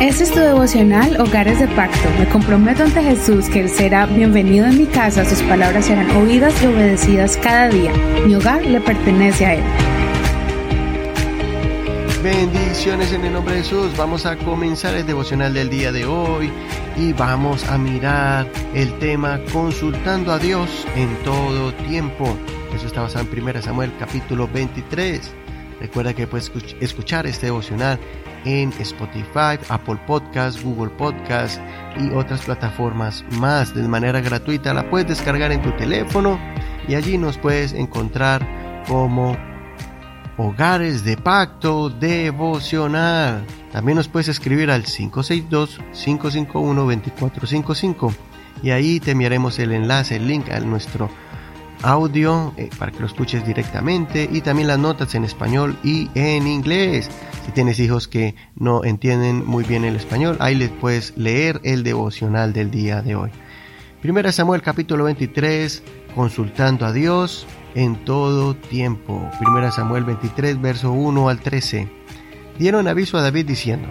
Este es tu devocional Hogares de Pacto. Me comprometo ante Jesús que Él será bienvenido en mi casa, sus palabras serán oídas y obedecidas cada día. Mi hogar le pertenece a Él. Bendiciones en el nombre de Jesús. Vamos a comenzar el devocional del día de hoy y vamos a mirar el tema consultando a Dios en todo tiempo. Eso está basado en 1 Samuel capítulo 23. Recuerda que puedes escuchar este devocional en Spotify, Apple Podcast, Google Podcast y otras plataformas más de manera gratuita. La puedes descargar en tu teléfono y allí nos puedes encontrar como Hogares de Pacto Devocional. También nos puedes escribir al 562-551-2455 y ahí te enviaremos el enlace, el link a nuestro audio eh, para que lo escuches directamente y también las notas en español y en inglés. Si tienes hijos que no entienden muy bien el español, ahí les puedes leer el devocional del día de hoy. Primera Samuel capítulo 23, consultando a Dios en todo tiempo. Primera Samuel 23, verso 1 al 13. Dieron aviso a David diciendo,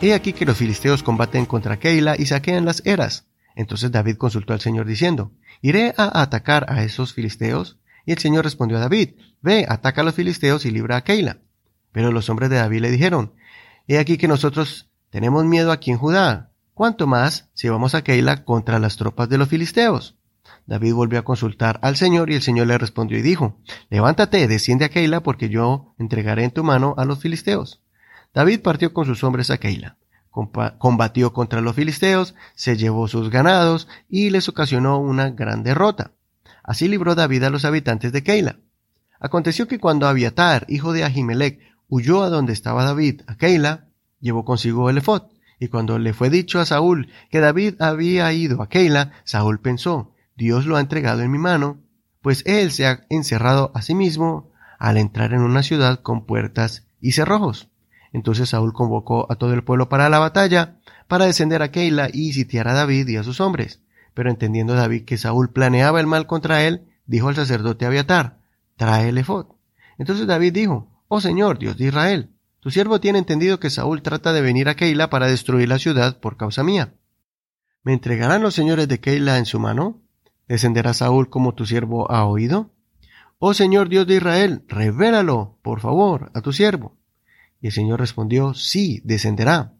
He aquí que los filisteos combaten contra Keila y saquean las eras. Entonces David consultó al Señor diciendo, ¿Iré a atacar a esos filisteos? Y el Señor respondió a David, Ve, ataca a los filisteos y libra a Keila. Pero los hombres de David le dijeron, He aquí que nosotros tenemos miedo aquí en Judá, cuanto más si vamos a Keila contra las tropas de los filisteos. David volvió a consultar al Señor y el Señor le respondió y dijo, Levántate, desciende a Keila, porque yo entregaré en tu mano a los filisteos. David partió con sus hombres a Keila combatió contra los filisteos, se llevó sus ganados y les ocasionó una gran derrota. Así libró David a los habitantes de Keila. Aconteció que cuando Abiatar, hijo de Ahimelech, huyó a donde estaba David, a Keila, llevó consigo el efod. Y cuando le fue dicho a Saúl que David había ido a Keila, Saúl pensó, Dios lo ha entregado en mi mano, pues él se ha encerrado a sí mismo al entrar en una ciudad con puertas y cerrojos. Entonces Saúl convocó a todo el pueblo para la batalla, para descender a Keila y sitiar a David y a sus hombres. Pero entendiendo David que Saúl planeaba el mal contra él, dijo al sacerdote Abiatar, trae el efod. Entonces David dijo, Oh Señor, Dios de Israel, tu siervo tiene entendido que Saúl trata de venir a Keila para destruir la ciudad por causa mía. ¿Me entregarán los señores de Keila en su mano? ¿Descenderá Saúl como tu siervo ha oído? Oh Señor Dios de Israel, revélalo, por favor, a tu siervo. Y el Señor respondió, sí, descenderá.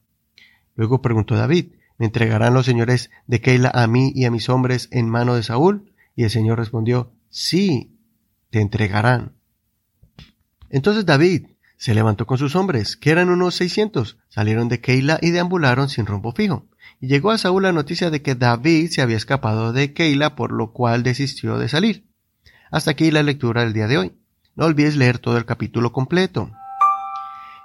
Luego preguntó David, ¿me entregarán los señores de Keila a mí y a mis hombres en mano de Saúl? Y el Señor respondió, sí, te entregarán. Entonces David se levantó con sus hombres, que eran unos seiscientos, salieron de Keila y deambularon sin rumbo fijo. Y llegó a Saúl la noticia de que David se había escapado de Keila, por lo cual desistió de salir. Hasta aquí la lectura del día de hoy. No olvides leer todo el capítulo completo.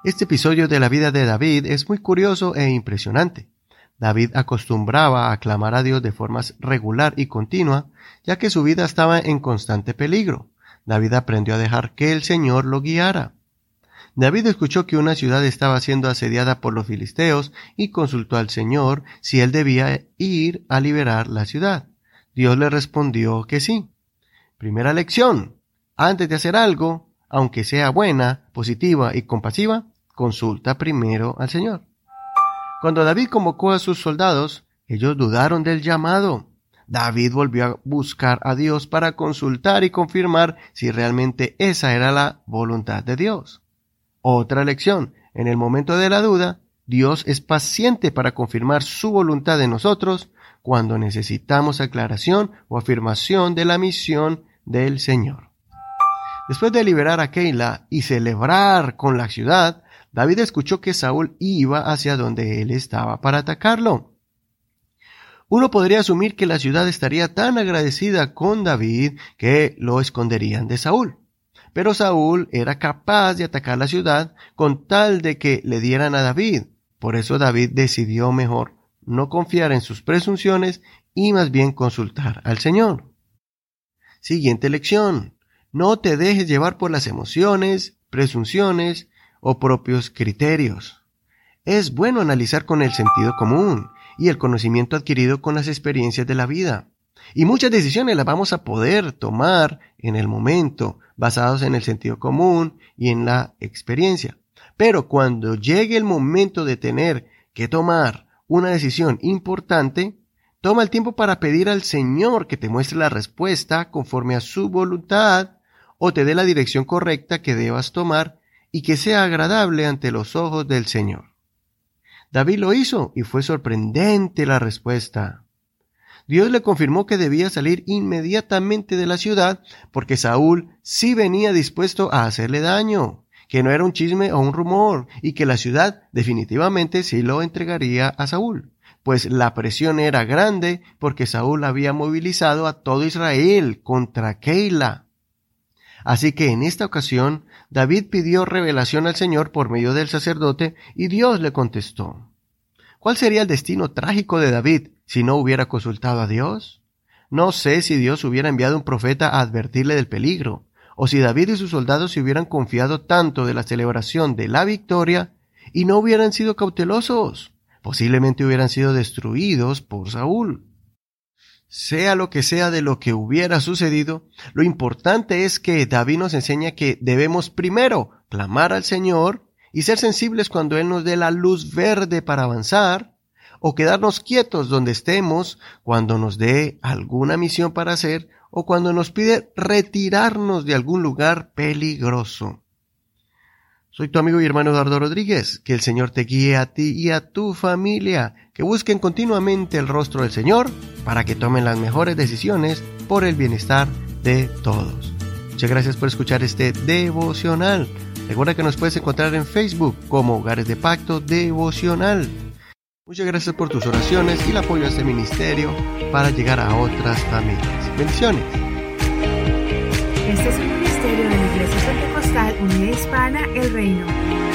Este episodio de la vida de David es muy curioso e impresionante. David acostumbraba a clamar a Dios de forma regular y continua, ya que su vida estaba en constante peligro. David aprendió a dejar que el Señor lo guiara. David escuchó que una ciudad estaba siendo asediada por los filisteos y consultó al Señor si él debía ir a liberar la ciudad. Dios le respondió que sí. Primera lección. Antes de hacer algo, aunque sea buena, positiva y compasiva, consulta primero al Señor. Cuando David convocó a sus soldados, ellos dudaron del llamado. David volvió a buscar a Dios para consultar y confirmar si realmente esa era la voluntad de Dios. Otra lección, en el momento de la duda, Dios es paciente para confirmar su voluntad en nosotros cuando necesitamos aclaración o afirmación de la misión del Señor. Después de liberar a Keila y celebrar con la ciudad, David escuchó que Saúl iba hacia donde él estaba para atacarlo. Uno podría asumir que la ciudad estaría tan agradecida con David que lo esconderían de Saúl. Pero Saúl era capaz de atacar la ciudad con tal de que le dieran a David. Por eso David decidió mejor no confiar en sus presunciones y más bien consultar al Señor. Siguiente lección. No te dejes llevar por las emociones, presunciones o propios criterios. Es bueno analizar con el sentido común y el conocimiento adquirido con las experiencias de la vida. Y muchas decisiones las vamos a poder tomar en el momento, basados en el sentido común y en la experiencia. Pero cuando llegue el momento de tener que tomar una decisión importante, toma el tiempo para pedir al Señor que te muestre la respuesta conforme a su voluntad o te dé la dirección correcta que debas tomar y que sea agradable ante los ojos del Señor. David lo hizo y fue sorprendente la respuesta. Dios le confirmó que debía salir inmediatamente de la ciudad porque Saúl sí venía dispuesto a hacerle daño, que no era un chisme o un rumor y que la ciudad definitivamente sí lo entregaría a Saúl, pues la presión era grande porque Saúl había movilizado a todo Israel contra Keila. Así que en esta ocasión David pidió revelación al Señor por medio del sacerdote y Dios le contestó. ¿Cuál sería el destino trágico de David si no hubiera consultado a Dios? No sé si Dios hubiera enviado un profeta a advertirle del peligro, o si David y sus soldados se hubieran confiado tanto de la celebración de la victoria y no hubieran sido cautelosos. Posiblemente hubieran sido destruidos por Saúl. Sea lo que sea de lo que hubiera sucedido, lo importante es que David nos enseña que debemos primero clamar al Señor y ser sensibles cuando Él nos dé la luz verde para avanzar, o quedarnos quietos donde estemos cuando nos dé alguna misión para hacer o cuando nos pide retirarnos de algún lugar peligroso. Soy tu amigo y hermano Eduardo Rodríguez. Que el Señor te guíe a ti y a tu familia, que busquen continuamente el rostro del Señor para que tomen las mejores decisiones por el bienestar de todos. Muchas gracias por escuchar este devocional. Recuerda que nos puedes encontrar en Facebook como Hogares de Pacto Devocional. Muchas gracias por tus oraciones y el apoyo a este ministerio para llegar a otras familias. Bendiciones. Este es un ministerio de la Iglesia Pentecostal Unida Hispana El Reino.